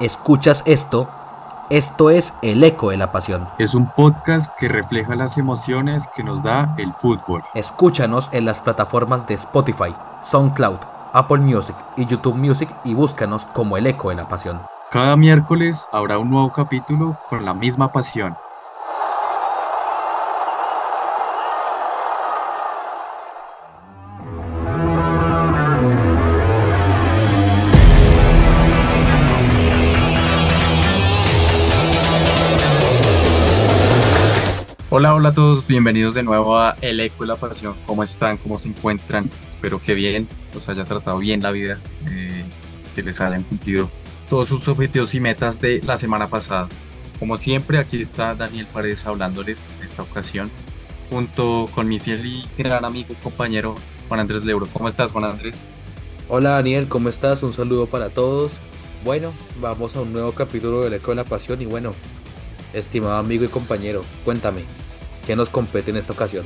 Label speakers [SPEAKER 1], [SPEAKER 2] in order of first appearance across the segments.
[SPEAKER 1] escuchas esto, esto es El Eco de la Pasión.
[SPEAKER 2] Es un podcast que refleja las emociones que nos da el fútbol.
[SPEAKER 1] Escúchanos en las plataformas de Spotify, SoundCloud, Apple Music y YouTube Music y búscanos como El Eco de la Pasión.
[SPEAKER 2] Cada miércoles habrá un nuevo capítulo con la misma pasión. Hola, hola a todos, bienvenidos de nuevo a El Eco de la Pasión. ¿Cómo están? ¿Cómo se encuentran? Espero que bien, os haya tratado bien la vida, eh, se les hayan cumplido todos sus objetivos y metas de la semana pasada. Como siempre, aquí está Daniel Paredes hablándoles en esta ocasión, junto con mi fiel y gran amigo y compañero Juan Andrés Leuro. ¿Cómo estás, Juan Andrés?
[SPEAKER 1] Hola Daniel, ¿cómo estás? Un saludo para todos. Bueno, vamos a un nuevo capítulo del Eco de la Pasión y bueno, estimado amigo y compañero, cuéntame, ¿Qué nos compete en esta ocasión?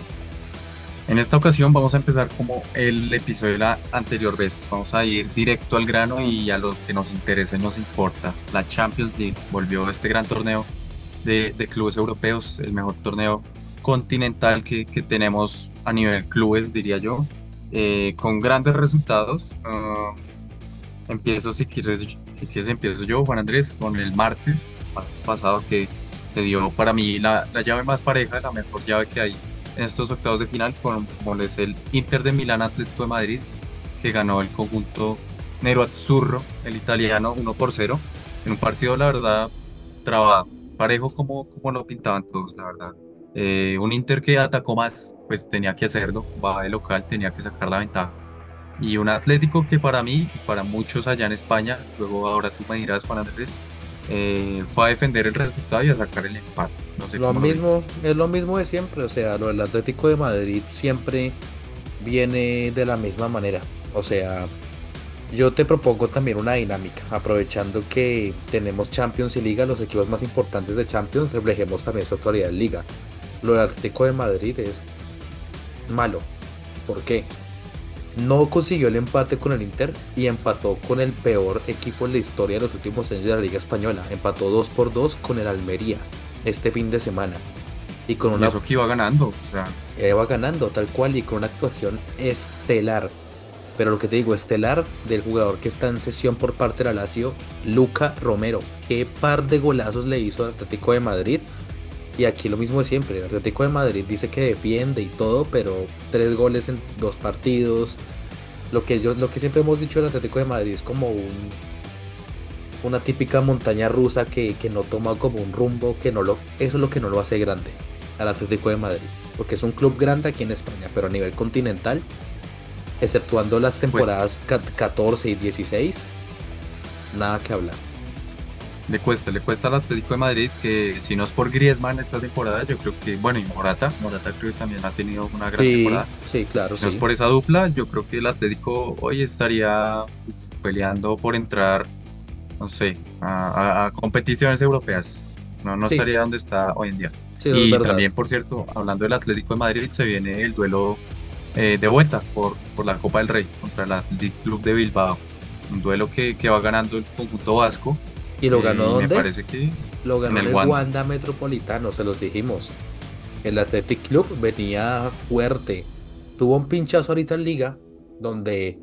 [SPEAKER 2] En esta ocasión vamos a empezar como el episodio de la anterior vez. Vamos a ir directo al grano y a lo que nos interesa y nos importa. La Champions League volvió este gran torneo de, clubes europeos, el mejor torneo continental que, tenemos a nivel clubes, diría yo, eh, con grandes resultados. Ah, empiezo, si quieres, si quieres, empiezo yo, Juan Andrés, con el martes, martes pasado, que se dio para mí la, llave más pareja, la mejor llave que hay en estos octavos de final, con, como es el Inter de Milán Atlético de Madrid, que ganó el conjunto Nero Azzurro, el italiano, 1 por 0, en un partido, la verdad, trabado, parejo como, como lo pintaban todos, la verdad. Eh, un Inter que atacó más, pues tenía que hacerlo, va de local, tenía que sacar la ventaja. Y un Atlético que para mí y para muchos allá en España, luego ahora tú me dirás, Juan Andrés, eh, fue a defender el resultado y a sacar el empate. No sé
[SPEAKER 1] lo mismo, es lo mismo de siempre, o sea, lo del Atlético de Madrid siempre viene de la misma manera. O sea, yo te propongo también una dinámica, aprovechando que tenemos Champions y Liga, los equipos más importantes de Champions, reflejemos también su actualidad en Liga. Lo del Atlético de Madrid es malo. ¿Por qué? No consiguió el empate con el Inter y empató con el peor equipo en la historia de los últimos años de la Liga Española. Empató 2 por 2 con el Almería este fin de semana.
[SPEAKER 2] Y con una. eso que iba ganando. O sea.
[SPEAKER 1] Iba ganando, tal cual, y con una actuación estelar. Pero lo que te digo, estelar del jugador que está en sesión por parte de la Lazio, Luca Romero. Qué par de golazos le hizo al Atlético de Madrid y aquí lo mismo de siempre. El Atlético de Madrid dice que defiende y todo, pero tres goles en dos partidos. Lo que, yo, lo que siempre hemos dicho del Atlético de Madrid es como un, una típica montaña rusa que, no toma como un rumbo, que no lo, eso es lo que no lo hace grande al Atlético de Madrid. Porque es un club grande aquí en España, pero a nivel continental, exceptuando las pues temporadas 14 y 16, nada que hablar
[SPEAKER 2] le cuesta, le cuesta al Atlético de Madrid que si no es por Griezmann esta temporada, yo creo que, bueno, y Morata, Morata creo que también ha tenido una gran temporada.
[SPEAKER 1] Sí, claro.
[SPEAKER 2] Si no es por esa dupla, yo creo que el Atlético hoy estaría peleando por entrar, no sé, a, competiciones europeas. No, no estaría donde está hoy en día. y también, por cierto, hablando del Atlético de Madrid, se viene el duelo eh, de vuelta por, por la Copa del Rey contra el Atlético Club de Bilbao. Un duelo que, que va ganando el conjunto vasco
[SPEAKER 1] ¿Y lo ganó dónde?
[SPEAKER 2] Me parece que.
[SPEAKER 1] Lo ganó en el, Wanda. Metropolitano, se los dijimos. El Athletic Club venía fuerte. Tuvo un pinchazo ahorita en Liga, donde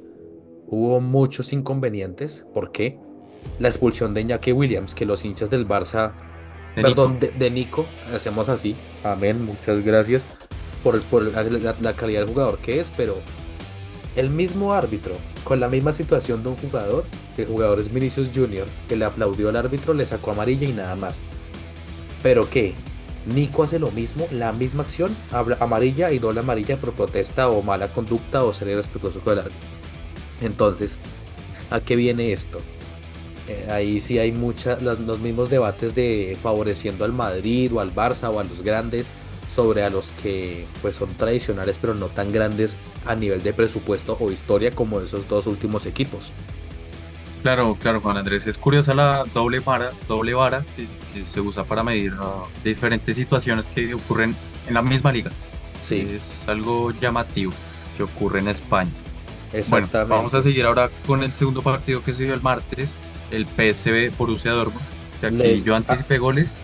[SPEAKER 1] hubo muchos inconvenientes. ¿Por qué? La expulsión de Iñaki Williams, que los hinchas del Barça. perdón, De, Nico, hacemos así. Amén, muchas gracias por, por la calidad del jugador que es, pero el mismo árbitro, con la misma situación de un jugador, el jugador es Vinicius Jr., que le aplaudió al árbitro, le sacó amarilla y nada más. Pero que Nico hace lo mismo, la misma acción, amarilla y doble amarilla por protesta o mala conducta o ser irrespetuoso con el árbitro. Entonces, ¿a qué viene esto? Eh, ahí sí hay muchas, los mismos debates de favoreciendo al Madrid o al Barça o a los grandes sobre a los que pues son tradicionales pero no tan grandes a nivel de presupuesto o historia como esos dos últimos equipos.
[SPEAKER 2] Claro, claro, Juan Andrés, es curiosa la doble vara, doble vara que, se usa para medir diferentes situaciones que ocurren en la misma liga.
[SPEAKER 1] Sí.
[SPEAKER 2] Es algo llamativo que ocurre en España.
[SPEAKER 1] Exactamente.
[SPEAKER 2] Bueno, vamos a seguir ahora con el segundo partido que se dio el martes. el PSV Borussia Dortmund. Que aquí
[SPEAKER 1] Le-
[SPEAKER 2] yo anticipé goles.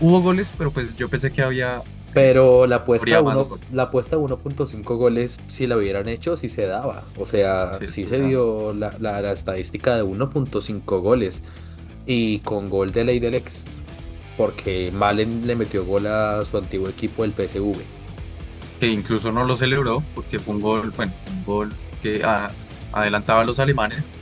[SPEAKER 2] Hubo goles, pero pues yo pensé que había
[SPEAKER 1] Pero la apuesta,
[SPEAKER 2] más
[SPEAKER 1] uno, la apuesta 1.5 goles, si la hubieran hecho, sí se daba. O sea,
[SPEAKER 2] Sí,
[SPEAKER 1] se dio la, la- la estadística de 1.5 goles. Y con gol de ley del ex. Porque Malen le metió gol a su antiguo equipo, el PSV.
[SPEAKER 2] que incluso no lo celebró porque fue un gol, bueno, un gol que adelantaba a los alemanes.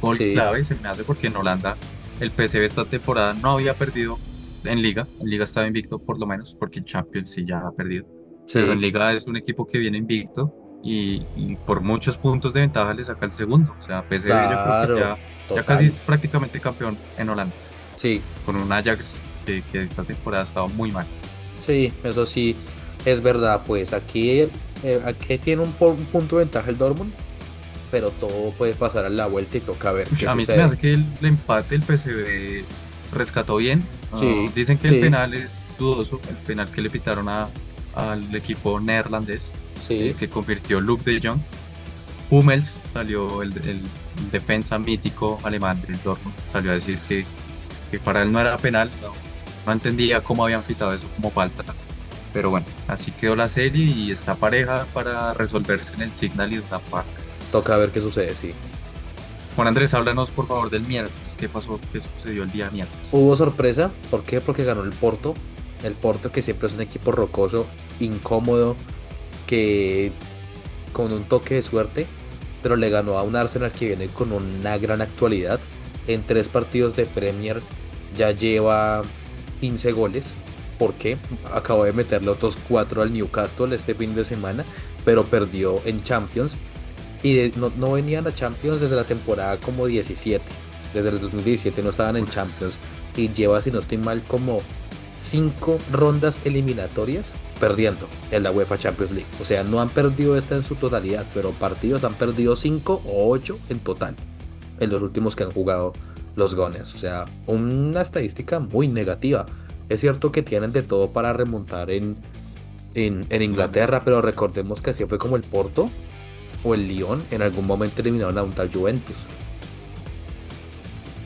[SPEAKER 2] Gol
[SPEAKER 1] Sí.
[SPEAKER 2] clave, se me hace porque en Holanda el PSV esta temporada no había perdido en Liga. En Liga estaba invicto por lo menos, porque en Champions sí ya ha perdido. Pero en
[SPEAKER 1] Sí,
[SPEAKER 2] Liga es un equipo que viene invicto y, y por muchos puntos de ventaja le saca el segundo. O sea, PSV yo creo
[SPEAKER 1] claro,
[SPEAKER 2] que ya, ya casi es prácticamente campeón en Holanda,
[SPEAKER 1] Sí,
[SPEAKER 2] con un Ajax que, que esta temporada ha estado muy mal.
[SPEAKER 1] sí, eso sí es verdad. Pues aquí, eh, aquí tiene un, un punto de ventaja el Dortmund. Pero todo puede pasar a la vuelta y toca ver
[SPEAKER 2] Ush,
[SPEAKER 1] qué
[SPEAKER 2] a mí se me
[SPEAKER 1] sucede.
[SPEAKER 2] hace que el, el empate el PSV rescató bien. Ah, dicen que
[SPEAKER 1] sí.
[SPEAKER 2] el penal es dudoso, el penal que le pitaron a- al equipo neerlandés,
[SPEAKER 1] Sí,
[SPEAKER 2] eh, que convirtió Luke de Jong. Hummels salió, el, el defensa mítico alemán del Dortmund, salió a decir que, que para él no era penal, no, no entendía cómo habían pitado eso como falta. Pero bueno, así quedó la serie y está pareja para resolverse en el Signal Iduna Park.
[SPEAKER 1] toca ver qué sucede, sí.
[SPEAKER 2] Juan Andrés, háblanos por favor del miércoles. ¿Qué pasó? ¿Qué sucedió el día miércoles?
[SPEAKER 1] Hubo sorpresa, ¿por qué? Porque ganó el Porto. El Porto que siempre es un equipo rocoso, incómodo, que con un toque de suerte, pero le ganó a un Arsenal que viene con una gran actualidad. En tres partidos de Premier ya lleva 15 goles. ¿Por qué? Acabó de meterle otros 4 al Newcastle este fin de semana, pero perdió en Champions. Y de- no, no venían a Champions desde la temporada como 17. Desde el 2017 no estaban en Champions. Y lleva, si no estoy mal, como 5 rondas eliminatorias perdiendo en la UEFA Champions League. O sea, no han perdido esta en su totalidad, pero partidos han perdido 5 o 8 en total. En los últimos que han jugado los Gunners. O sea, una estadística muy negativa. Es cierto que tienen de todo para remontar en, en, en Inglaterra, pero recordemos que así fue como el Porto o el Lyon en algún momento eliminaron a un tal Juventus.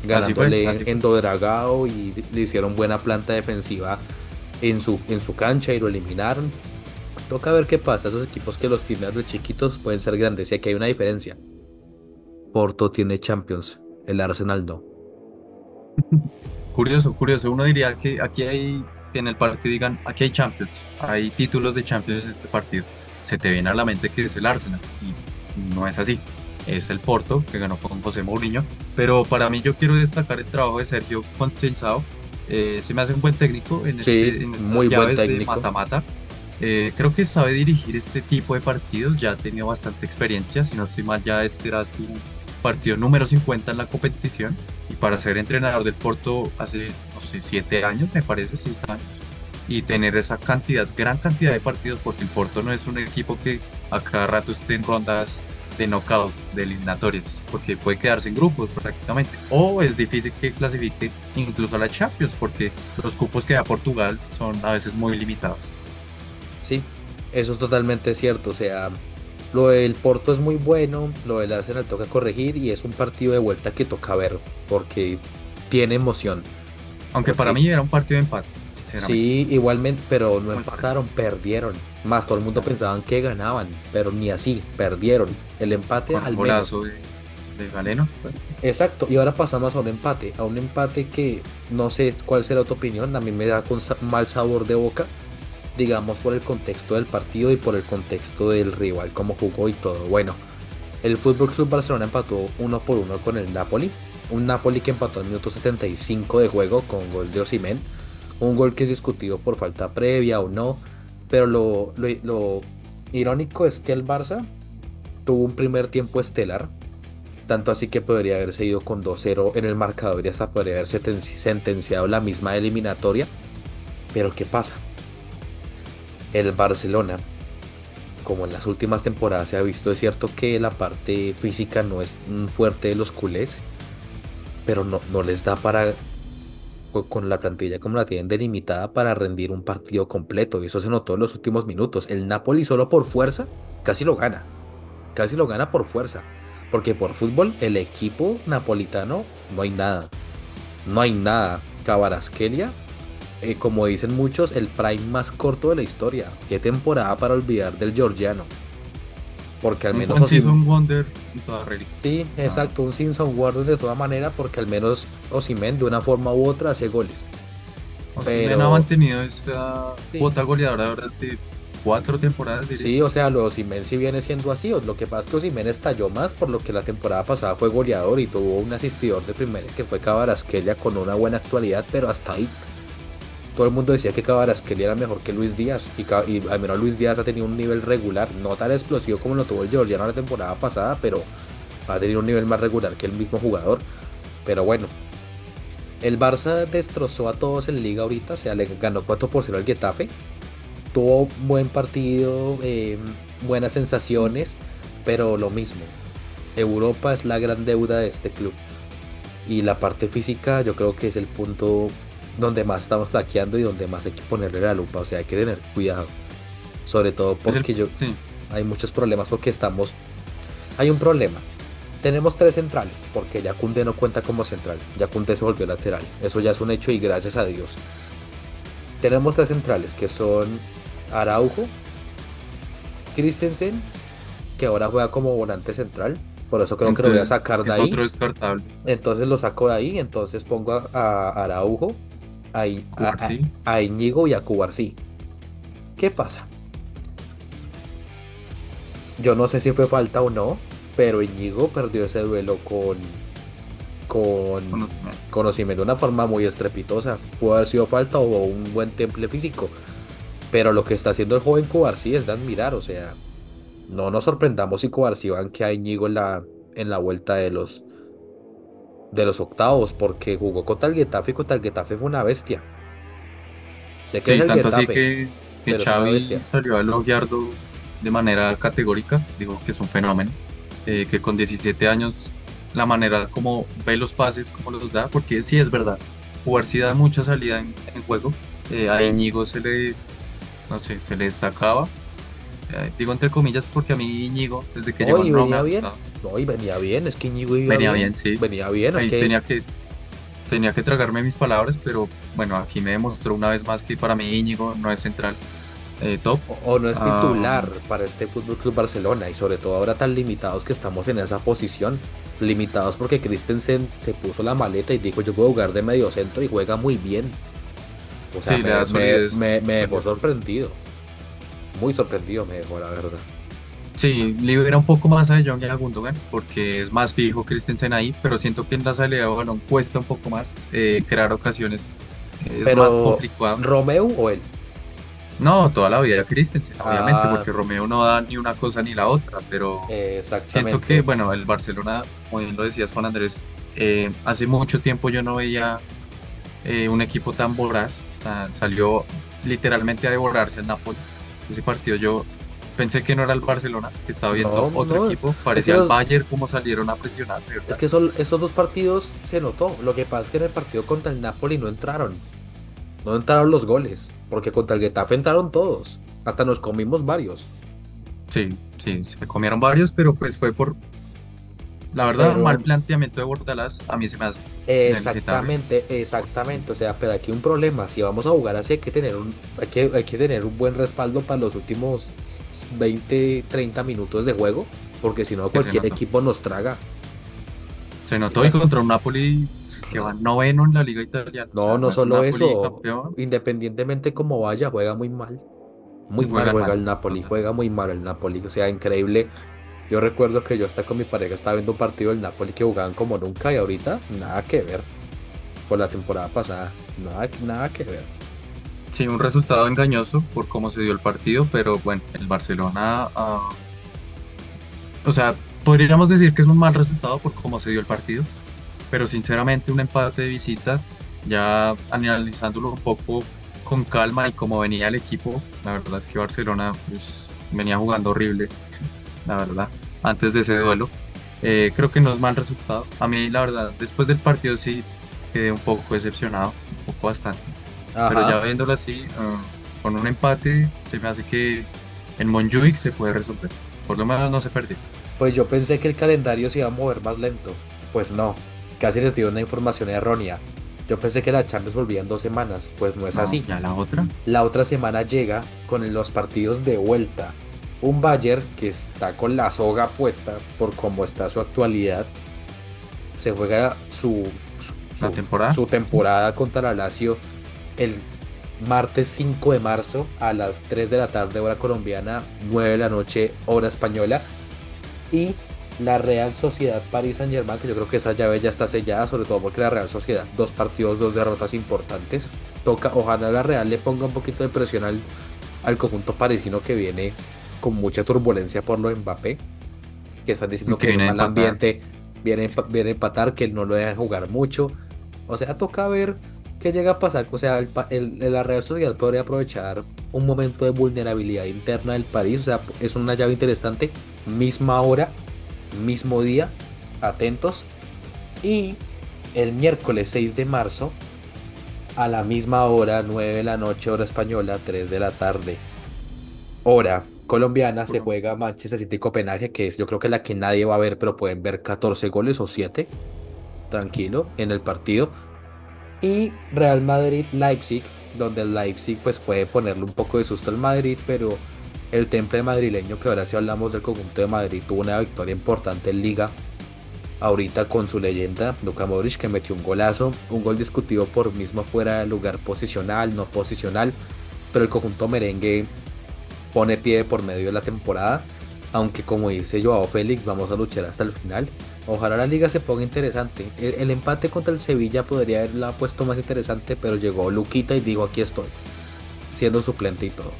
[SPEAKER 1] Ganándole
[SPEAKER 2] así fue.
[SPEAKER 1] en Dodragao y le hicieron buena planta defensiva en su, en su cancha y lo eliminaron. Toca ver qué pasa. Esos equipos que los tienen de chiquitos pueden ser grandes. Y aquí hay una diferencia. Porto tiene Champions, el Arsenal no.
[SPEAKER 2] Curioso, curioso. Uno diría que aquí hay, que en el partido digan, aquí hay Champions, hay títulos de Champions en este partido. Se te viene a la mente que es el Arsenal y no es así. Es el Porto que ganó con José Mourinho. Pero para mí yo quiero destacar el trabajo de Sergio Constenzao. Eh, se me hace un buen técnico en,
[SPEAKER 1] Sí,
[SPEAKER 2] este, en estas
[SPEAKER 1] muy buen
[SPEAKER 2] llaves de mata-mata. Eh, creo que sabe dirigir este tipo de partidos, ya ha tenido bastante experiencia, si no estoy mal ya este era su partido número 50 en la competición y para ser entrenador del Porto hace, no sé, siete años, me parece, seis años, y tener esa cantidad, gran cantidad de partidos, porque el Porto no es un equipo que a cada rato esté en rondas de knockout, de eliminatorias, porque puede quedarse en grupos prácticamente, o es difícil que clasifique incluso a la Champions, porque los cupos que da Portugal son a veces muy limitados.
[SPEAKER 1] Sí, eso es totalmente cierto. O sea, lo del Porto es muy bueno, lo del Arsenal toca corregir y es un partido de vuelta que toca ver porque tiene emoción.
[SPEAKER 2] Aunque para mí era un partido de empate.
[SPEAKER 1] Sí, igualmente, pero no empataron, perdieron. Más todo el mundo pensaban que ganaban, pero ni así, perdieron. El empate
[SPEAKER 2] con
[SPEAKER 1] al menos.
[SPEAKER 2] de, de Galeno.
[SPEAKER 1] Exacto, y ahora pasamos a un empate, a un empate que no sé cuál será tu opinión, a mí me da con mal sabor de boca, digamos por el contexto del partido y por el contexto del rival, cómo jugó y todo. Bueno, el Fútbol Club Barcelona empató uno por uno con el Napoli, un Napoli que empató en minuto 75 de juego con gol de Osimhen, un gol que es discutido por falta previa o no, pero lo, lo, irónico es que el Barça tuvo un primer tiempo estelar, tanto así que podría haberse ido con 2-0 en el marcador y hasta podría haber senten- sentenciado la misma eliminatoria. Pero ¿qué pasa? El Barcelona, como en las últimas temporadas se ha visto, es cierto que la parte física no es un fuerte de los culés, pero no, no les da para, con la plantilla como la tienen delimitada, para rendir un partido completo. Y eso se notó en los últimos minutos. El Napoli solo por fuerza casi lo gana. Casi lo gana por fuerza Porque por fútbol, el equipo napolitano no hay nada. No hay nada. Cabarasquelia, eh, como dicen muchos, el prime más corto de la historia. Qué temporada para olvidar del georgiano. Porque al menos.
[SPEAKER 2] Un Wonder en toda regla.
[SPEAKER 1] Sí, exacto, un Season Wonder de toda manera, porque al menos Osimen de una forma u otra hace goles.
[SPEAKER 2] Osimen Pero... ha mantenido esa cuota goleadora durante cuatro temporadas.
[SPEAKER 1] Diría. Sí, o sea, lo de Osimen sí viene siendo así. Lo que pasa es que Osimen estalló más por lo que la temporada pasada fue goleador y tuvo un asistidor de primera que fue Cabarasquelia con una buena actualidad, pero hasta ahí todo el mundo decía que Cabarasquelia era mejor que Luis Díaz y, al menos Luis Díaz ha tenido un nivel regular, no tan explosivo como lo tuvo el Georgiano la temporada pasada, pero ha tenido un nivel más regular que el mismo jugador. Pero bueno, el Barça destrozó a todos en liga ahorita, o sea, le ganó 4 por 0 al Getafe. Tuvo buen partido, em, buenas sensaciones, pero lo mismo. Europa es la gran deuda de este club. Y la parte física yo creo que es el punto donde más estamos taqueando y donde más hay que ponerle la lupa. O sea, hay que tener cuidado. Sobre todo porque yo hay muchos problemas porque estamos. Hay un problema. Tenemos tres centrales, porque Yacunde no cuenta como central. Yacunde se volvió lateral. Eso ya es un hecho y gracias a Dios. Tenemos tres centrales que son Araujo, Christensen, que ahora juega como volante central. Por eso creo que lo voy a sacar de ahí. Entonces lo saco de ahí. Entonces pongo a Araujo, a, a, Íñigo y a Cubarsí. ¿Qué pasa? Yo no sé si fue falta o no, pero Íñigo perdió ese duelo con con conocimiento de una forma muy estrepitosa. Pudo haber sido falta o un buen temple físico. Pero lo que está haciendo el joven Cubarsí es de admirar. O sea, no nos sorprendamos si Cubarsí que a Íñigo en la, en la vuelta de los de los octavos, porque jugó contra el Getafe y contra el Getafe fue una bestia.
[SPEAKER 2] Sé que es el tanto así que, que Xavi salió a elogiarlo de manera categórica, dijo que es un fenómeno, eh, que con 17 años la manera como ve los pases, como los da, porque sí es verdad, jugar sí da mucha salida en, juego, eh, a Íñigo se le, no sé, se le destacaba, eh, digo entre comillas porque a mí Íñigo, desde que llegó
[SPEAKER 1] en Roma, bien. No, y venía bien, es que Íñigo
[SPEAKER 2] iba venía bien, sí.
[SPEAKER 1] Venía bien,
[SPEAKER 2] es que... tenía que tenía que tragarme mis palabras, pero bueno, aquí me demostró una vez más que para mí Íñigo no es central eh, top.
[SPEAKER 1] O, no es titular ah. para este Fútbol Club Barcelona y sobre todo ahora tan limitados que estamos en esa posición. Limitados porque Christensen se puso la maleta y dijo yo puedo jugar de medio centro y juega muy bien. O sea, me, me dejó sorprendido muy sorprendido me dejó, la verdad.
[SPEAKER 2] Sí, libera un poco más a De Jong y a Gundogan porque es más fijo Christensen ahí, pero siento que en la salida de balón cuesta un poco más eh, crear ocasiones. Es más complicado.
[SPEAKER 1] ¿Romeo o él?
[SPEAKER 2] No, toda la vida Christensen, obviamente, ah. porque Romeo no da ni una cosa ni la otra, pero siento que, bueno, el Barcelona, como bien lo decías Juan Andrés, eh, hace mucho tiempo yo no veía eh, un equipo tan voraz, salió literalmente a devorarse el Napoli ese partido yo pensé que no era el Barcelona, que estaba viendo otro equipo, parecía el Bayern como salieron a presionar.
[SPEAKER 1] Es que son, esos dos partidos se notó, lo que pasa es que en el partido contra el Napoli no entraron, no entraron los goles, porque contra el Getafe entraron todos, hasta nos comimos varios.
[SPEAKER 2] Sí, sí, se comieron varios, pero pues fue por la verdad, mal planteamiento de Bordalás a mí se me hace.
[SPEAKER 1] Exactamente, exactamente. O sea, pero aquí un problema. Si vamos a jugar así, hay que tener un, hay que, hay que tener un buen respaldo para los últimos 20, 30 minutos de juego. Porque si no, cualquier equipo nos traga.
[SPEAKER 2] Se notó y contra un Napoli que va noveno en la liga italiana.
[SPEAKER 1] No, no solo eso. Independientemente como vaya, juega muy mal. Muy mal juega el Napoli, juega muy mal el Napoli. O sea, increíble yo recuerdo que yo hasta con mi pareja estaba viendo un partido del Napoli que jugaban como nunca y ahorita nada que ver. Por la temporada pasada, nada, nada que ver.
[SPEAKER 2] Sí, un resultado engañoso por cómo se dio el partido, pero bueno, el Barcelona... Ah, o sea, podríamos decir que es un mal resultado por cómo se dio el partido, pero sinceramente un empate de visita, ya analizándolo un poco con calma y cómo venía el equipo, la verdad es que Barcelona pues, venía jugando horrible la verdad, antes de ese duelo. Eh, creo que no es mal resultado. A mí, la verdad, después del partido sí quedé un poco decepcionado, un poco bastante. Pero ya viéndolo así, ah, con un empate, se me hace que en Monjuic se puede resolver. Por lo menos no se perdió.
[SPEAKER 1] Pues yo pensé que el calendario se iba a mover más lento. Pues no, casi les dio una información errónea. Yo pensé que la Champions volvía en dos semanas, pues no es
[SPEAKER 2] No,
[SPEAKER 1] así.
[SPEAKER 2] Ya la otra.
[SPEAKER 1] La otra semana llega con los partidos de vuelta. Un Bayern que está con la soga puesta por cómo está su actualidad. Se juega su, su,
[SPEAKER 2] La
[SPEAKER 1] su-
[SPEAKER 2] temporada.
[SPEAKER 1] su temporada contra la Lazio el martes 5 de marzo a las 3 de la tarde hora colombiana, 9 de la noche hora española. Y la Real Sociedad París Saint Germain, que yo creo que esa llave ya está sellada, sobre todo porque la Real Sociedad, dos partidos, dos derrotas importantes. Toca, ojalá la Real le ponga un poquito de presión al, al conjunto parisino que viene con mucha turbulencia por lo de Mbappé, que están diciendo
[SPEAKER 2] Que
[SPEAKER 1] que,
[SPEAKER 2] viene a
[SPEAKER 1] mal ambiente, viene, viene a empatar, que no lo dejan jugar mucho. O sea, toca ver qué llega a pasar. O sea, el, el- la Real Sociedad podría aprovechar un momento de vulnerabilidad interna del París. O sea, es una llave interesante. Misma hora, mismo día. Atentos. Y el miércoles 6 de marzo, a la misma hora, 9 de la noche, hora española, 3 de la tarde, hora colombiana, se juega Manchester City Copenhague, que es yo creo que la que nadie va a ver, pero pueden ver 14 goles o 7, tranquilo, en el partido. Y Real Madrid Leipzig, donde el Leipzig pues puede ponerle un poco de susto al Madrid, pero el temple madrileño, que ahora sí hablamos del conjunto de Madrid, tuvo una victoria importante en Liga. Ahorita con su leyenda, Luka Modric, que metió un golazo, un gol discutido por mismo fuera de lugar posicional, no posicional, pero el conjunto merengue pone pie por medio de la temporada, aunque como dice Joao Félix, vamos a luchar hasta el final. Ojalá la liga se ponga interesante. El, el empate contra el Sevilla podría haberla puesto más interesante, pero llegó Luquita y dijo aquí estoy, siendo suplente y todo.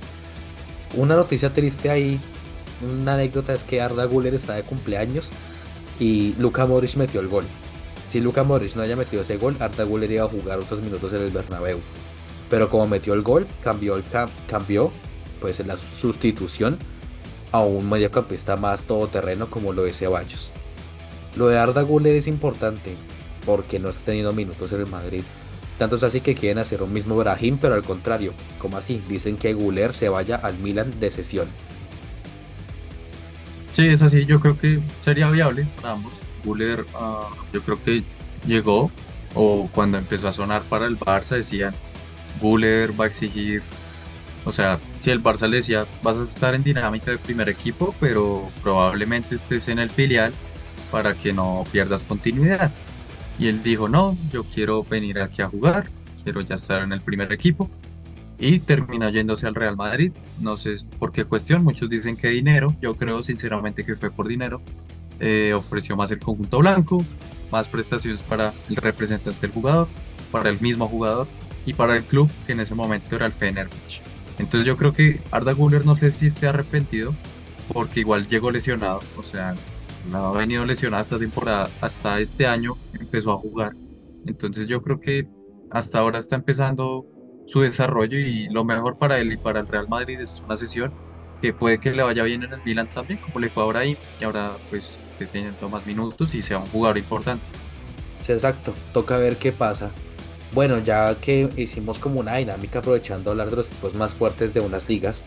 [SPEAKER 1] Una noticia triste ahí, una anécdota es que Arda Güler está de cumpleaños y Luka Modric metió el gol. Si Luka Modric no haya metido ese gol, Arda Güler iba a jugar otros minutos en el Bernabéu. Pero como metió el gol, cambió, el cam- cambió pues la sustitución a un mediocampista más todoterreno como lo es Ceballos. Lo de Arda Güler es importante porque no está teniendo minutos en el Madrid. Tanto es así que quieren hacer un mismo Brahim, pero al contrario, como así, dicen que Güler se vaya al Milan de sesión.
[SPEAKER 2] Sí, es así. Yo creo que sería viable para ambos. Guller, ah, yo creo que llegó o cuando empezó a sonar para el Barça decían Guller va a exigir. O sea, si el Barça le decía vas a estar en dinámica de primer equipo, pero probablemente estés en el filial para que no pierdas continuidad. Y él dijo, no, yo quiero venir aquí a jugar, quiero ya estar en el primer equipo. Y terminó yéndose al Real Madrid. No sé por qué cuestión, muchos dicen que dinero, yo creo sinceramente que fue por dinero. Eh, ofreció más el conjunto blanco, más prestaciones para el representante del jugador, para el mismo jugador y para el club que en ese momento era el Fenerbahce. Entonces yo creo que Arda Güler no sé si esté arrepentido porque igual llegó lesionado, o sea, no ha venido lesionado esta temporada, hasta este año empezó a jugar. Entonces yo creo que hasta ahora está empezando su desarrollo y lo mejor para él y para el Real Madrid es una sesión que puede que le vaya bien en el Milan también, como le fue ahora ahí, y ahora pues esté teniendo más minutos y sea un jugador importante.
[SPEAKER 1] Exacto, toca ver qué pasa. Bueno, ya que hicimos como una dinámica aprovechando hablar de los equipos más fuertes de unas ligas,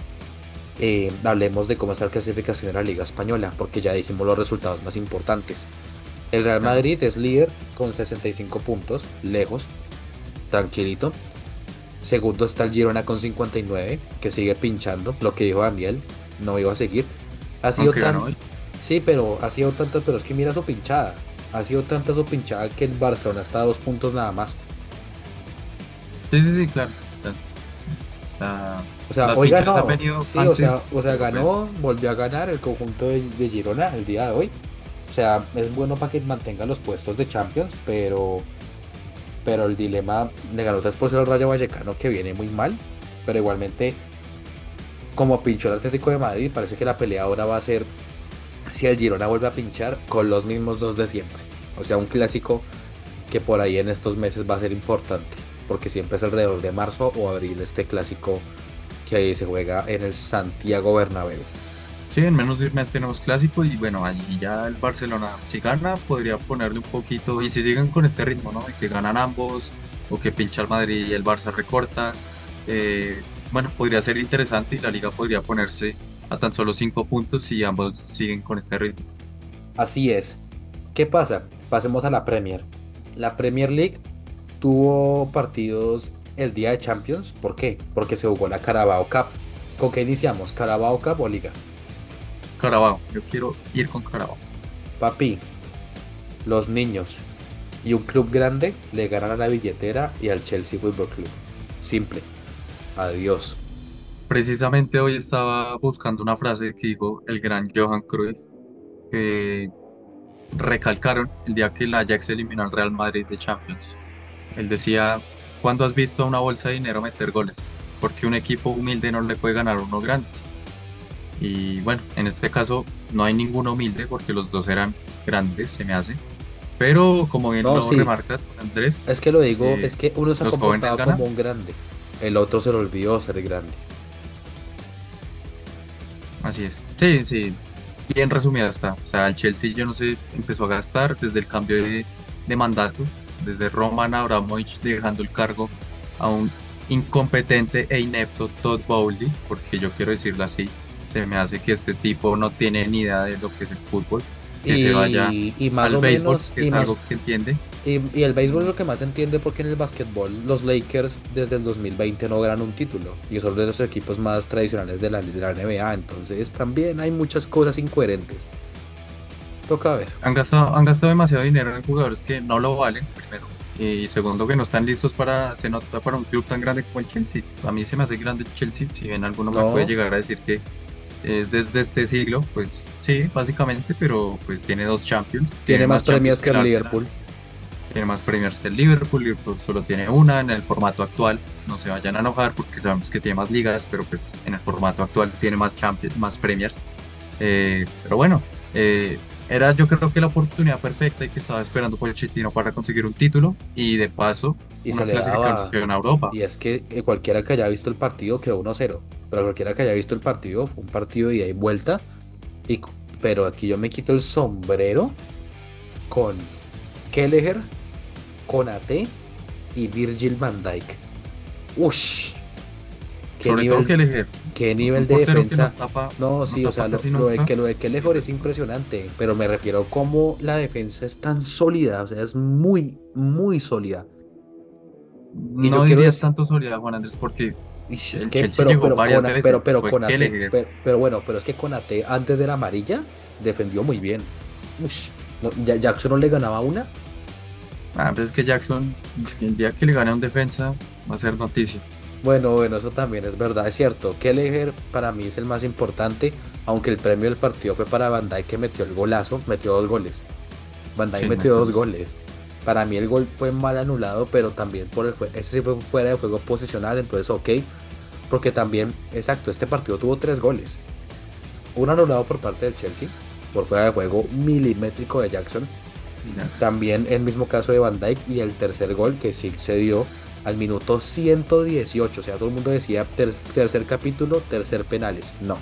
[SPEAKER 1] eh, hablemos de cómo está la clasificación de la Liga Española, porque ya dijimos los resultados más importantes. El Real. Madrid es líder con 65 puntos, lejos, tranquilito. Segundo está el Girona con 59, que sigue pinchando, lo que dijo Daniel, no iba a seguir. Ha sido tan... Sí, pero ha sido tanta, pero es que mira su pinchada. Ha sido tanta su pinchada que el Barcelona está a dos puntos nada más.
[SPEAKER 2] Sí, sí, sí, claro. O sea,
[SPEAKER 1] hoy ganó. Sí, o sea,
[SPEAKER 2] antes,
[SPEAKER 1] o sea,
[SPEAKER 2] pero
[SPEAKER 1] ganó, volvió a ganar el conjunto de, de Girona el día de hoy. O sea, es bueno para que mantenga los puestos de Champions, pero pero el dilema le ganó 3 por 0 al Rayo Vallecano que viene muy mal, pero igualmente como pinchó el Atlético de Madrid, parece que la pelea ahora va a ser si el Girona vuelve a pinchar con los mismos dos de siempre. O sea, un clásico que por ahí en estos meses va a ser importante, porque siempre es alrededor de marzo o abril este clásico que ahí se juega en el Santiago Bernabéu.
[SPEAKER 2] Sí, en menos de un mes tenemos clásico y bueno, allí ya el Barcelona, si gana, podría ponerle un poquito, y si siguen con este ritmo, ¿no? De que ganan ambos, o que pincha el Madrid y el Barça recorta, eh, bueno, podría ser interesante y la liga podría ponerse a tan solo cinco puntos si ambos siguen con este ritmo.
[SPEAKER 1] Así es. ¿Qué pasa? Pasemos a la Premier. La Premier League tuvo partidos el día de Champions. ¿Por qué? Porque se jugó la Carabao Cup. ¿Con qué iniciamos? ¿Carabao Cup o Liga?
[SPEAKER 2] Carabao, yo quiero ir con Carabao.
[SPEAKER 1] Papi, los niños y un club grande le ganan a la billetera y al Chelsea Football Club. Simple. Adiós.
[SPEAKER 2] Precisamente hoy estaba buscando una frase que dijo el gran Johan Cruyff, que recalcaron el día que el Ajax eliminó al Real Madrid de Champions. Él decía, ¿cuándo has visto a una bolsa de dinero meter goles? Porque un equipo humilde no le puede ganar a uno grande. Y bueno, en este caso no hay ninguno humilde porque los dos eran grandes, se me hace. Pero como bien
[SPEAKER 1] No,
[SPEAKER 2] lo
[SPEAKER 1] sí.
[SPEAKER 2] remarcas, Andrés,
[SPEAKER 1] Es que lo digo,
[SPEAKER 2] Eh,
[SPEAKER 1] es que uno se ha
[SPEAKER 2] ¿los jóvenes
[SPEAKER 1] comportado como un grande. El otro se le olvidó ser grande.
[SPEAKER 2] así es. Sí, sí, bien resumida está. O sea, el Chelsea, yo no sé, empezó a gastar desde el cambio de, de mandato, desde Roman Abramovich dejando el cargo a un incompetente e inepto Todd Bowley, porque yo quiero decirlo así, se me hace que este tipo no tiene ni idea de lo que es el fútbol, que
[SPEAKER 1] y,
[SPEAKER 2] se vaya
[SPEAKER 1] y más
[SPEAKER 2] al
[SPEAKER 1] o
[SPEAKER 2] béisbol,
[SPEAKER 1] menos,
[SPEAKER 2] que es
[SPEAKER 1] más-
[SPEAKER 2] algo que entiende.
[SPEAKER 1] y- y el béisbol es lo que más entiende porque en el básquetbol los Lakers desde el 2020 no ganan un título y son de los equipos más tradicionales de la, de la NBA, entonces también hay muchas cosas incoherentes. Toca ver.
[SPEAKER 2] Han gastado, han gastado demasiado dinero en jugadores que no lo valen, primero. Y segundo, que no están listos para, se nota para un club tan grande como el Chelsea. A mí se me hace grande el Chelsea, si bien alguno me
[SPEAKER 1] No.
[SPEAKER 2] puede llegar a decir que es desde este siglo, pues sí, básicamente, pero pues tiene dos Champions.
[SPEAKER 1] Tiene más premios
[SPEAKER 2] Champions
[SPEAKER 1] que el Liverpool.
[SPEAKER 2] Tiene más premios que el Liverpool, Liverpool solo tiene una en el formato actual. No se vayan a enojar porque sabemos que tiene más ligas, pero pues en el formato actual tiene más Champions, más premiers. Eh, pero bueno, eh, era yo creo que la oportunidad perfecta y que estaba esperando Pochettino para conseguir un título y de paso
[SPEAKER 1] Y
[SPEAKER 2] una clasificación a Europa.
[SPEAKER 1] Y es que eh, cualquiera que haya visto el partido quedó 1-0. Pero cualquiera que haya visto el partido fue un partido de ida y vuelta. Y, pero aquí yo me quito el sombrero con Kelleher, Konate y Virgil van Dijk. Ush. Qué
[SPEAKER 2] Sobre todo
[SPEAKER 1] nivel,
[SPEAKER 2] elegir.
[SPEAKER 1] Qué nivel
[SPEAKER 2] un
[SPEAKER 1] de defensa.
[SPEAKER 2] no tapa-
[SPEAKER 1] No,
[SPEAKER 2] no
[SPEAKER 1] sí, o sea, lo, lo de que lo de Kelleher es impresionante, pero me refiero a cómo la defensa es tan sólida, o sea, es muy, muy sólida. Y
[SPEAKER 2] no dirías
[SPEAKER 1] decir-
[SPEAKER 2] tanto sólida, Juan Andrés, porque El
[SPEAKER 1] es que,
[SPEAKER 2] Chelsea
[SPEAKER 1] pero, pero,
[SPEAKER 2] veces,
[SPEAKER 1] pero, pero bueno, pero es que Konate antes de la amarilla defendió muy bien. No, Ya- Jackson no le ganaba una.
[SPEAKER 2] ah, pues es que Jackson, el día que le gane a un defensa, va a ser noticia.
[SPEAKER 1] Bueno, bueno, eso también es verdad, es cierto. Kelleher para mí es el más importante, aunque el premio del partido fue para Van Dijk que metió el golazo, metió dos goles. Van Dijk
[SPEAKER 2] Sí,
[SPEAKER 1] metió dos goles. Para mí el gol fue mal anulado, pero también por el ese sí fue fuera de juego posicional, entonces ok. Porque también, exacto, este partido tuvo tres goles. Un anulado por parte del Chelsea, por fuera de juego milimétrico de Jackson. También el mismo caso de Van Dijk y el tercer gol que sí se dio al minuto 118. O sea, todo el mundo decía ter- tercer capítulo, tercer penales. No.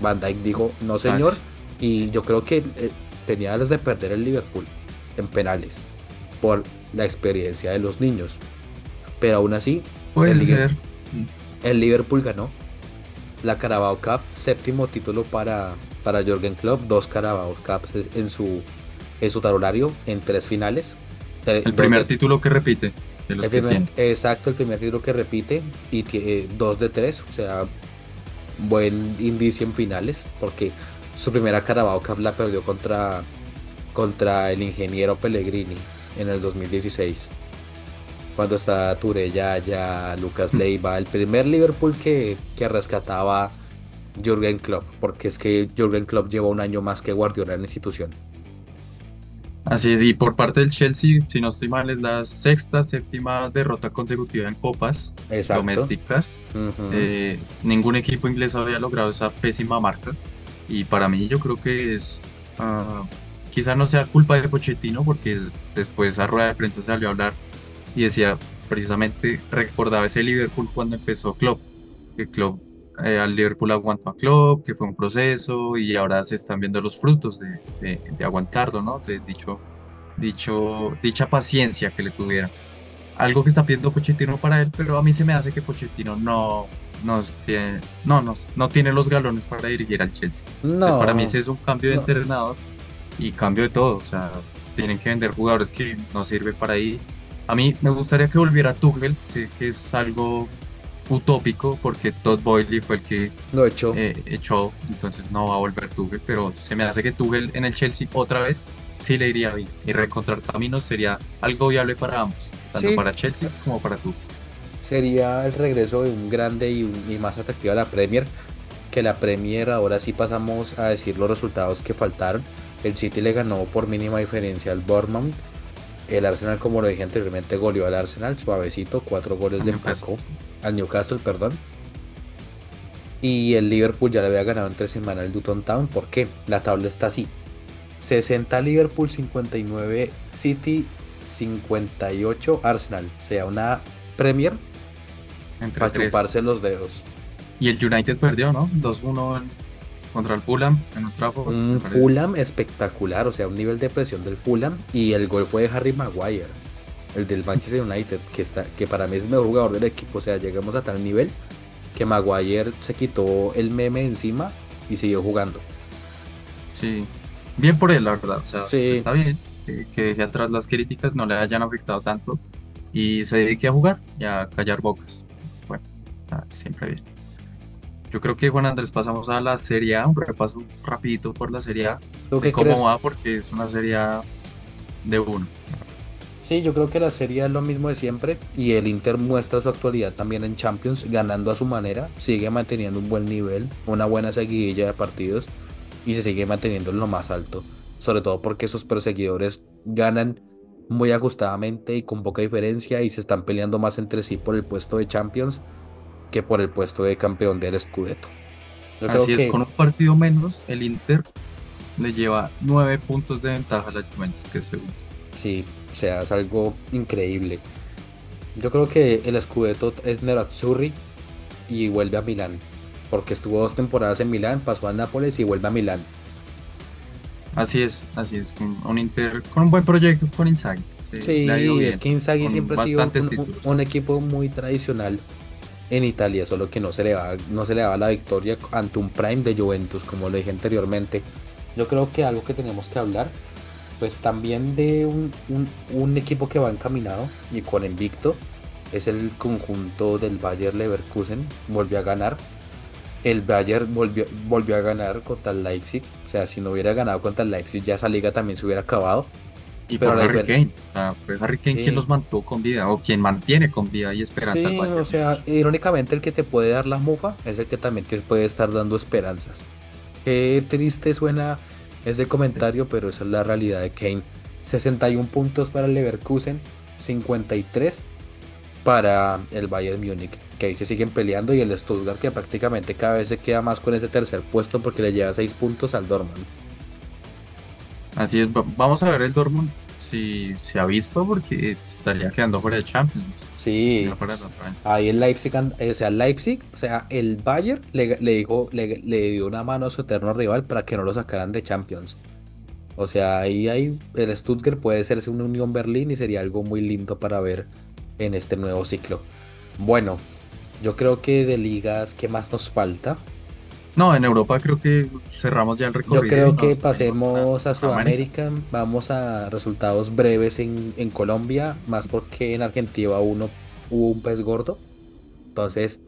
[SPEAKER 1] Van Dijk dijo, no señor. Y yo creo que eh, tenía las de perder el Liverpool en penales por la experiencia de los niños. Pero aún así, el Liga-
[SPEAKER 2] ser.
[SPEAKER 1] el Liverpool ganó la Carabao Cup, séptimo título para, para Jürgen Klopp, dos Carabao Cups en su, en su tabulario en tres finales.
[SPEAKER 2] El primer
[SPEAKER 1] de-
[SPEAKER 2] título que repite de los
[SPEAKER 1] el
[SPEAKER 2] que
[SPEAKER 1] primer-
[SPEAKER 2] tiene.
[SPEAKER 1] exacto, el primer título que repite y tiene dos de tres, o sea, buen indicio en finales, porque su primera Carabao Cup la perdió contra, contra el ingeniero Pellegrini en el 2016. Cuando está Turella, ya Lucas Leiva, el primer Liverpool que, que rescataba Jürgen Klopp, porque es que Jürgen Klopp lleva un año más que Guardiola en la institución.
[SPEAKER 2] Así es, y por parte del Chelsea, si no estoy mal, es la sexta, séptima derrota consecutiva en copas
[SPEAKER 1] Exacto.
[SPEAKER 2] domésticas.
[SPEAKER 1] Ujú.
[SPEAKER 2] Eh, ningún equipo inglés había logrado esa pésima marca. Y para mí yo creo que es, ah, quizá no sea culpa de Pochettino, porque después a rueda de prensa salió a hablar y decía, precisamente recordaba ese Liverpool cuando empezó Klopp, que Klopp, eh, al Liverpool aguantó a Klopp, que fue un proceso y ahora se están viendo los frutos de, de- de aguantarlo, ¿no? De dicho, dicho, dicha paciencia que le tuvieron algo que está pidiendo Pochettino para él, pero a mí se me hace que Pochettino no, nos tiene, no, nos- no tiene los galones para dirigir al Chelsea. Pues
[SPEAKER 1] no,
[SPEAKER 2] para mí ese es un cambio de
[SPEAKER 1] no.
[SPEAKER 2] entrenador y cambio de todo. O sea, tienen que vender jugadores que no sirven para ahí. A mí me gustaría que volviera Tuchel, sé que es algo utópico porque Todd Boyle fue el que
[SPEAKER 1] Lo echó.
[SPEAKER 2] eh, echó, entonces no va a volver Tuchel, pero se me hace que Tuchel en el Chelsea otra vez sí le iría bien y reencontrar caminos sería algo viable para ambos, tanto
[SPEAKER 1] Sí.
[SPEAKER 2] para Chelsea como para Tuchel.
[SPEAKER 1] Sería el regreso de un grande y, un- y más atractivo a la Premier. Que la Premier ahora sí pasamos a decir los resultados que faltaron. El City le ganó por mínima diferencia al Bournemouth. El Arsenal, como lo dije anteriormente, goleó al Arsenal suavecito, cuatro goles de empacó al Newcastle, perdón. Y el Liverpool ya le había ganado entre semana al Luton Town. ¿Por qué? La tabla está así. 60 Liverpool, 59 City, 58 Arsenal. O sea, una Premier
[SPEAKER 2] Entre
[SPEAKER 1] para
[SPEAKER 2] tres.
[SPEAKER 1] chuparse los dedos.
[SPEAKER 2] Y el United perdió, ¿no? 2-1 en- contra el Fulham en Trafford, me
[SPEAKER 1] Un. Fulham espectacular, o sea, un nivel de presión del Fulham. Y el gol fue de Harry Maguire, el del Manchester United, que, está, que para mí es el mejor jugador del equipo. O sea, llegamos a tal nivel que Maguire se quitó el meme encima y siguió jugando.
[SPEAKER 2] Sí, bien por él, la verdad. O sea,
[SPEAKER 1] Sí.
[SPEAKER 2] está bien que, que deje atrás las críticas, no le hayan afectado tanto y se dedique a jugar y a callar bocas. Bueno, está siempre bien. Yo creo que Juan Andrés pasamos a la Serie A, un repaso rapidito por la Serie A,
[SPEAKER 1] ¿Tú
[SPEAKER 2] de cómo
[SPEAKER 1] crees?
[SPEAKER 2] va porque es una Serie A de uno.
[SPEAKER 1] Sí, yo creo que la serie es lo mismo de siempre y el Inter muestra su actualidad también en Champions, ganando a su manera, sigue manteniendo un buen nivel, una buena seguidilla de partidos y se sigue manteniendo en lo más alto, sobre todo porque sus perseguidores ganan muy ajustadamente y con poca diferencia y se están peleando más entre sí por el puesto de Champions que por el puesto de campeón del Scudetto. Yo creo
[SPEAKER 2] Así es,
[SPEAKER 1] que
[SPEAKER 2] con un partido menos, el Inter le lleva nueve puntos de ventaja a la Juventus, que es segundo.
[SPEAKER 1] Sí, o sea, es algo increíble. Yo creo que el Scudetto es Nerazzurri y vuelve a Milán. Porque estuvo dos temporadas en Milán, pasó a Nápoles y vuelve a Milán.
[SPEAKER 2] Así es, así es. Un, un Inter con un buen proyecto con Inzaghi. Sí,
[SPEAKER 1] Sí, es que Inzaghi siempre ha sido un equipo muy tradicional en Italia, solo que no se le va, no se le daba la victoria ante un Prime de Juventus, como lo dije anteriormente. Yo creo que algo que tenemos que hablar, pues también de un, un- equipo que va encaminado y con invicto, es el conjunto del Bayer Leverkusen, volvió a ganar. El Bayern volvió, volvió a ganar contra el Leipzig, o sea, si no hubiera ganado contra el Leipzig, ya esa liga también se hubiera acabado.
[SPEAKER 2] Y
[SPEAKER 1] pero
[SPEAKER 2] por
[SPEAKER 1] la
[SPEAKER 2] Harry Kane. O sea, fue Harry Kane
[SPEAKER 1] Sí.
[SPEAKER 2] quien los mantuvo con vida, o quien mantiene con vida y esperanza
[SPEAKER 1] Sí, o sea, irónicamente el que te puede dar la mufa es el que también te puede estar dando esperanzas. Qué triste suena ese comentario, pero esa es la realidad de Kane. 61 puntos para el Leverkusen, 53 para el Bayern Múnich, que ahí se siguen peleando y el Stuttgart que prácticamente cada vez se queda más con ese tercer puesto porque le lleva 6 puntos al Dortmund.
[SPEAKER 2] Así es, va- vamos a ver el Dortmund si se avispa porque estaría quedando fuera de Champions.
[SPEAKER 1] Sí. Ahí el Leipzig, eh, o sea, Leipzig, o sea, el Bayern le, le dijo, le, le dio una mano a su eterno rival para que no lo sacaran de Champions. O sea, ahí hay, el Stuttgart puede serse una Unión Berlín y sería algo muy lindo para ver en este nuevo ciclo. Bueno, yo creo que de ligas, ¿qué más nos falta?
[SPEAKER 2] No, en Europa creo que cerramos ya el
[SPEAKER 1] Yo
[SPEAKER 2] recorrido. y
[SPEAKER 1] creo que pasemos a
[SPEAKER 2] América.
[SPEAKER 1] Sudamérica, vamos a resultados breves en, en Colombia, más porque en Argentina uno hubo un pez gordo. Entonces,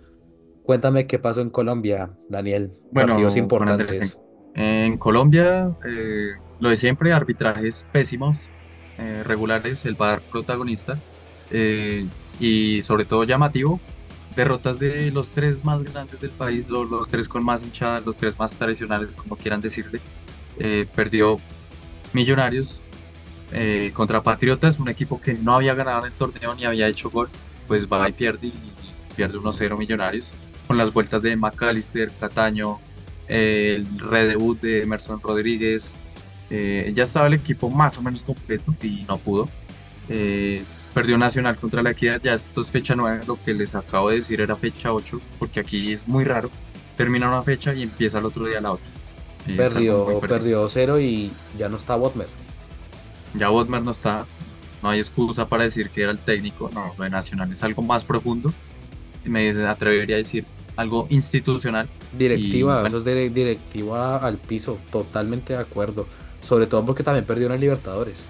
[SPEAKER 1] cuéntame qué pasó en Colombia, Daniel.
[SPEAKER 2] Bueno,
[SPEAKER 1] Partidos importantes.
[SPEAKER 2] En Colombia, eh, lo de siempre, arbitrajes pésimos, eh, regulares, el VAR protagonista, eh, y sobre todo llamativo, derrotas de los tres más grandes del país, los, tres con más hinchadas, los tres más tradicionales, como quieran decirle. Eh, perdió Millonarios eh, contra Patriotas, un equipo que no había ganado en el torneo ni había hecho gol, pues va y pierde, y pierde 1-0 Millonarios, con las vueltas de McAllister, Cataño, eh, el redebut de Emerson Rodríguez. eh, ya estaba el equipo más o menos completo y no pudo. Perdió Nacional contra la Equidad, ya esto es fecha 9, lo que les acabo de decir era fecha 8, porque aquí es muy raro. Termina una fecha y empieza el otro día la otra. Y
[SPEAKER 1] Perdió, perdió cero y ya no está Botmer.
[SPEAKER 2] Ya Botmer no está, no hay excusa para decir que era el técnico, no, lo de Nacional es algo más profundo. Y me atrevería a decir algo institucional.
[SPEAKER 1] Directiva,
[SPEAKER 2] bueno.
[SPEAKER 1] eso es dire- directiva al piso, totalmente de acuerdo. Sobre todo porque también perdió en Libertadores.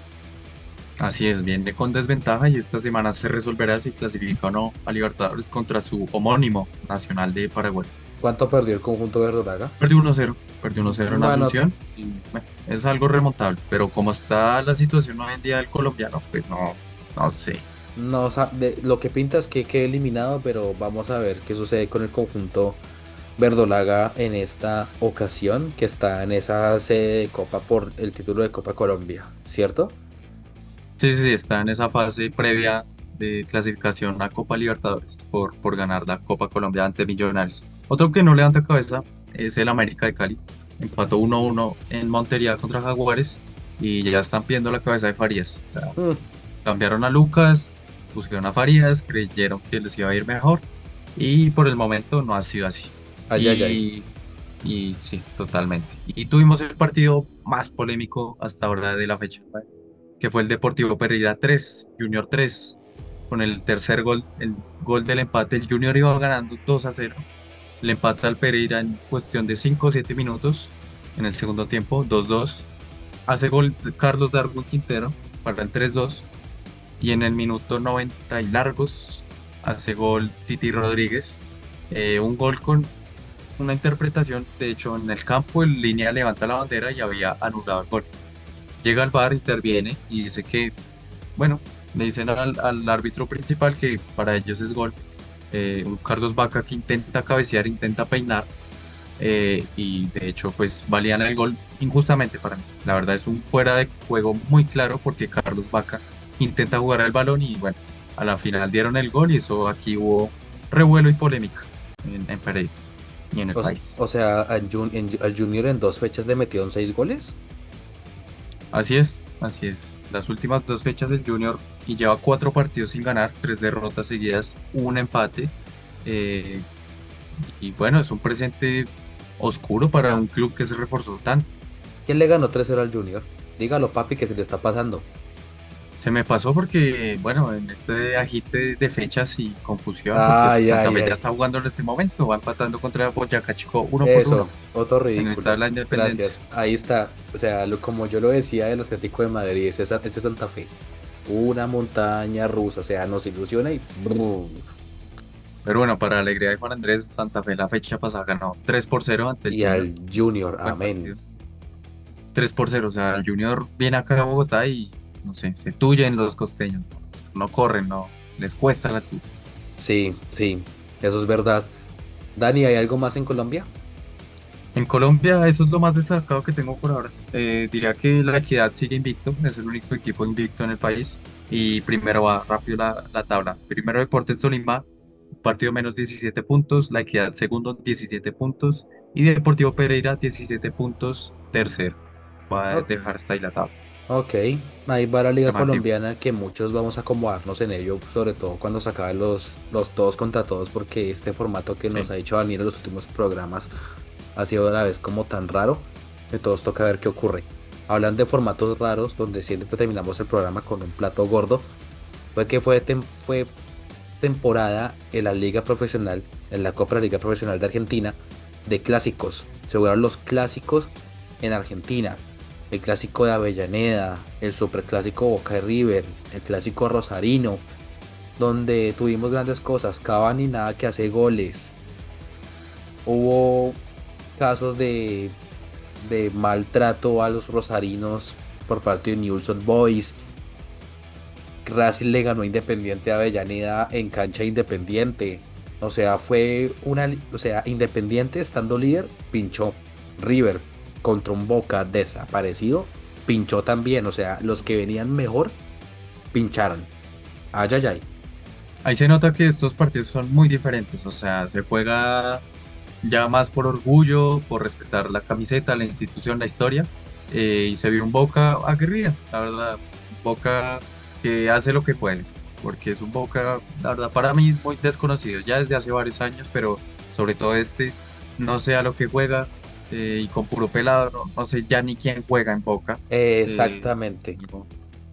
[SPEAKER 2] Así es, viene con desventaja y esta semana se resolverá si clasifica o no a Libertadores contra su homónimo Nacional de Paraguay.
[SPEAKER 1] ¿Cuánto perdió el conjunto verdolaga?
[SPEAKER 2] Perdió 1-0, perdió 1-0 en Asunción. Y, bueno, es algo remontable, pero como está la situación hoy en día del colombiano, pues no, no sé.
[SPEAKER 1] No, o sea, de, lo que pinta es que quede eliminado, pero vamos a ver qué sucede con el conjunto verdolaga en esta ocasión, que está en esa sede de Copa por el título de Copa Colombia, ¿cierto?
[SPEAKER 2] Sí, sí, está en esa fase previa de clasificación a Copa Libertadores por, por ganar la Copa Colombia ante Millonarios. Otro que no levanta cabeza es el América de Cali. Empató 1-1 en Montería contra Jaguares y ya están viendo la cabeza de Farías. Mm. Cambiaron a Lucas, pusieron a Farías, creyeron que les iba a ir mejor y por el momento no ha sido así. y, y sí, totalmente. Y tuvimos el partido más polémico hasta ahora de la fecha, que fue el Deportivo Pereira 3, Junior 3. Con el tercer gol, el gol del empate, el Junior iba ganando 2 a 0 le empata al Pereira en cuestión de 5 o 7 minutos en el segundo tiempo, 2-2. Hace gol Carlos Darwin Quintero para el 3-2. Y en el minuto 90 y largos hace gol Titi Rodríguez. Eh, un gol con una interpretación, de hecho en el campo en línea levanta la bandera y había anulado el gol. Llega al bar, interviene y dice que, bueno, le dicen al, al árbitro principal que para ellos es gol eh, un Carlos Vaca que intenta cabecear, intenta peinar, eh, y de hecho pues valían el gol injustamente para mí. La verdad es un fuera de juego muy claro porque Carlos Vaca intenta jugar al balón y bueno, a la final dieron el gol y eso aquí hubo revuelo y polémica en, en Pereira y en el país.
[SPEAKER 1] O sea, al, Junior en dos fechas le metieron seis goles.
[SPEAKER 2] Así es, así es. Las últimas dos fechas el Junior y lleva cuatro partidos sin ganar, tres derrotas seguidas, un empate. Eh, y bueno, es un presente oscuro para un club que se reforzó tanto.
[SPEAKER 1] ¿Quién le ganó 3-0 al Junior? Dígalo, papi, que se le está pasando.
[SPEAKER 2] Se me pasó porque, bueno, en este agite de fechas y confusión,
[SPEAKER 1] porque
[SPEAKER 2] Santa Fe ya está jugando en este momento, va empatando contra Boyacá Chico uno por uno.
[SPEAKER 1] otro ridículo.
[SPEAKER 2] la independencia.
[SPEAKER 1] Gracias. Ahí está. O sea, como yo lo decía del Atlético de Madrid, ese, ese Santa Fe una montaña rusa, o sea, nos ilusiona y...
[SPEAKER 2] Pero bueno, para la alegría de Juan Andrés, Santa Fe la fecha pasada ganó 3 por 0 ante el
[SPEAKER 1] Y al Junior, amén.
[SPEAKER 2] 3 por 0, o sea, el Junior viene acá a Bogotá y, no sé, se tuyen los costeños. No corren, no, les cuesta la tuya.
[SPEAKER 1] Sí, sí, eso es verdad. Dani, ¿hay algo más en Colombia?
[SPEAKER 2] En Colombia eso es lo más destacado que tengo por ahora. Eh, diría que la Equidad sigue invicto, es el único equipo invicto en el país. Y primero va rápido la, la tabla. Primero Deportes Tolima, partido menos 17 puntos. La Equidad segundo 17 puntos. Y Deportivo Pereira 17 puntos tercero. Va a dejar hasta ahí la tabla.
[SPEAKER 1] Ok, ahí va la Liga Colombiana que muchos vamos a acomodarnos en ello, sobre todo cuando se acaben los, los todos contra todos, porque este formato que nos ha dicho Daniel en los últimos programas ha sido a la vez como tan raro que todos toca ver qué ocurre. Hablan de formatos raros donde siempre terminamos el programa con un plato gordo. Fue que fue, fue temporada en la Liga Profesional, en la Copa de la Liga Profesional de Argentina, de clásicos. Se jugaron los clásicos en Argentina. El clásico de Avellaneda, el superclásico Boca de River, el clásico Rosarino, donde tuvimos grandes cosas. Cavani nada que hace goles. Hubo casos de, de maltrato a los rosarinos por parte de News Boys. Racing le ganó Independiente a Avellaneda en cancha independiente. O sea, fue una. O sea, Independiente estando líder, pinchó. River contra un Boca desaparecido, pinchó también. O sea, los que venían mejor, pincharon. Ay, ay, ay.
[SPEAKER 2] Ahí se nota que estos partidos son muy diferentes. O sea, se juega ya más por orgullo, por respetar la camiseta, la institución, la historia. Eh, y se vio un Boca aguerrida, la verdad. Boca que hace lo que puede, porque es un Boca, la verdad, para mí muy desconocido, ya desde hace varios años, pero sobre todo este, no sé a lo que juega. Eh, y con puro pelado, no, sé ya ni quién juega en Boca.
[SPEAKER 1] Exactamente.
[SPEAKER 2] Eh,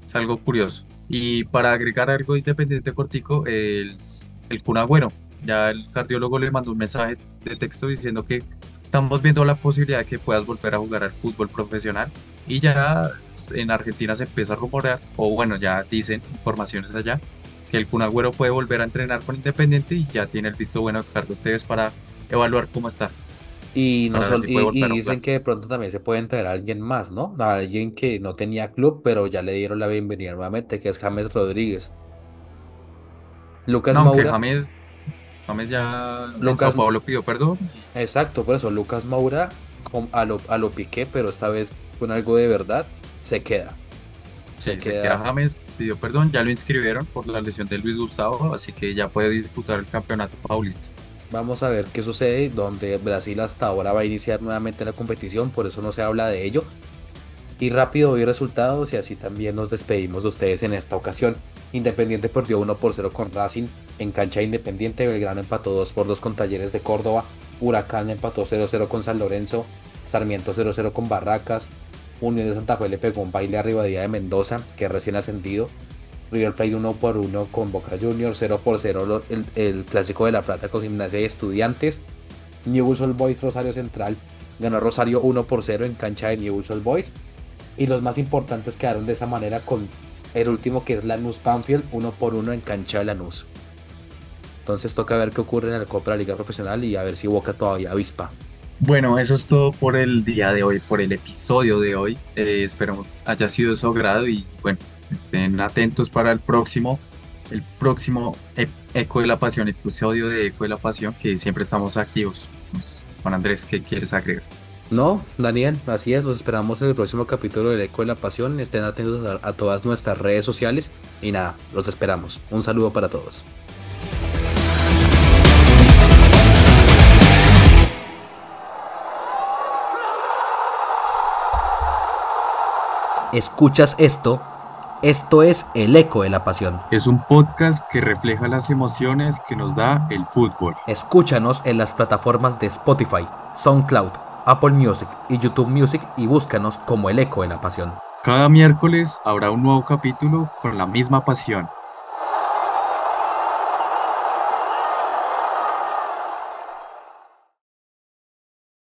[SPEAKER 2] es, algo, curioso. Y para agregar algo independiente cortico, el, el Kun ya el cardiólogo le mandó un mensaje de texto diciendo que estamos viendo la posibilidad de que puedas volver a jugar al fútbol profesional y ya en Argentina se empieza a rumorear, o bueno, ya dicen informaciones allá, que el Kun Agüero puede volver a entrenar con Independiente y ya tiene el visto bueno de Carlos Tevez para evaluar cómo está.
[SPEAKER 1] Y, no y, dicen que de pronto también se puede a alguien más, ¿no? A alguien que no tenía club, pero ya le dieron la bienvenida nuevamente, que es James Rodríguez.
[SPEAKER 2] Lucas no, Maura. James, James ya Lucas, Pablo pidió perdón.
[SPEAKER 1] Exacto, por eso Lucas Maura a lo, a lo piqué, pero esta vez con algo de verdad, se queda.
[SPEAKER 2] Se, queda. James pidió perdón, ya lo inscribieron por la lesión de Luis Gustavo, así que ya puede disputar el campeonato paulista.
[SPEAKER 1] Vamos a ver qué sucede, donde Brasil hasta ahora va a iniciar nuevamente la competición, por eso no se habla de ello. Y rápido hoy resultados y así también nos despedimos de ustedes en esta ocasión. Independiente perdió 1 por 0 con Racing en cancha Independiente, Belgrano empató 2 por 2 con Talleres de Córdoba, Huracán empató 0-0 con San Lorenzo, Sarmiento 0-0 con Barracas, Unión de Santa Fe le pegó un baile arriba de Mendoza, que recién ascendido, River Plate 1 por 1 con Boca Juniors, 0 por 0 el, clásico de La Plata con Gimnasia y Estudiantes. Newell's Old Boys Rosario Central ganó Rosario 1 por 0 en cancha de Newell's Old Boys. Y los más importantes quedaron de esa manera con el último que es Lanús Banfield 1 por 1 en cancha de Lanús. Entonces toca ver qué ocurre en el Copa de la Liga Profesional y a ver si Boca todavía avispa.
[SPEAKER 2] Bueno, eso es todo por el día de hoy, por el episodio de hoy. Eh, esperamos haya sido de su agrado y bueno, Estén atentos para el próximo, el próximo Eco de la Pasión, episodio de Eco de la Pasión, que siempre estamos activos. Juan Andrés, ¿qué quieres agregar?
[SPEAKER 1] No, Daniel, así es, los esperamos en el próximo capítulo del Eco de la Pasión. Estén atentos a todas nuestras redes sociales y nada, los esperamos. Un saludo para todos. ¿Escuchas esto? Esto es El Eco de la Pasión.
[SPEAKER 2] Es un podcast que refleja las emociones que nos da el fútbol.
[SPEAKER 1] Escúchanos en las plataformas de Spotify, SoundCloud, Apple Music y YouTube Music y búscanos como El Eco de la Pasión.
[SPEAKER 2] Cada miércoles habrá un nuevo capítulo con la misma pasión.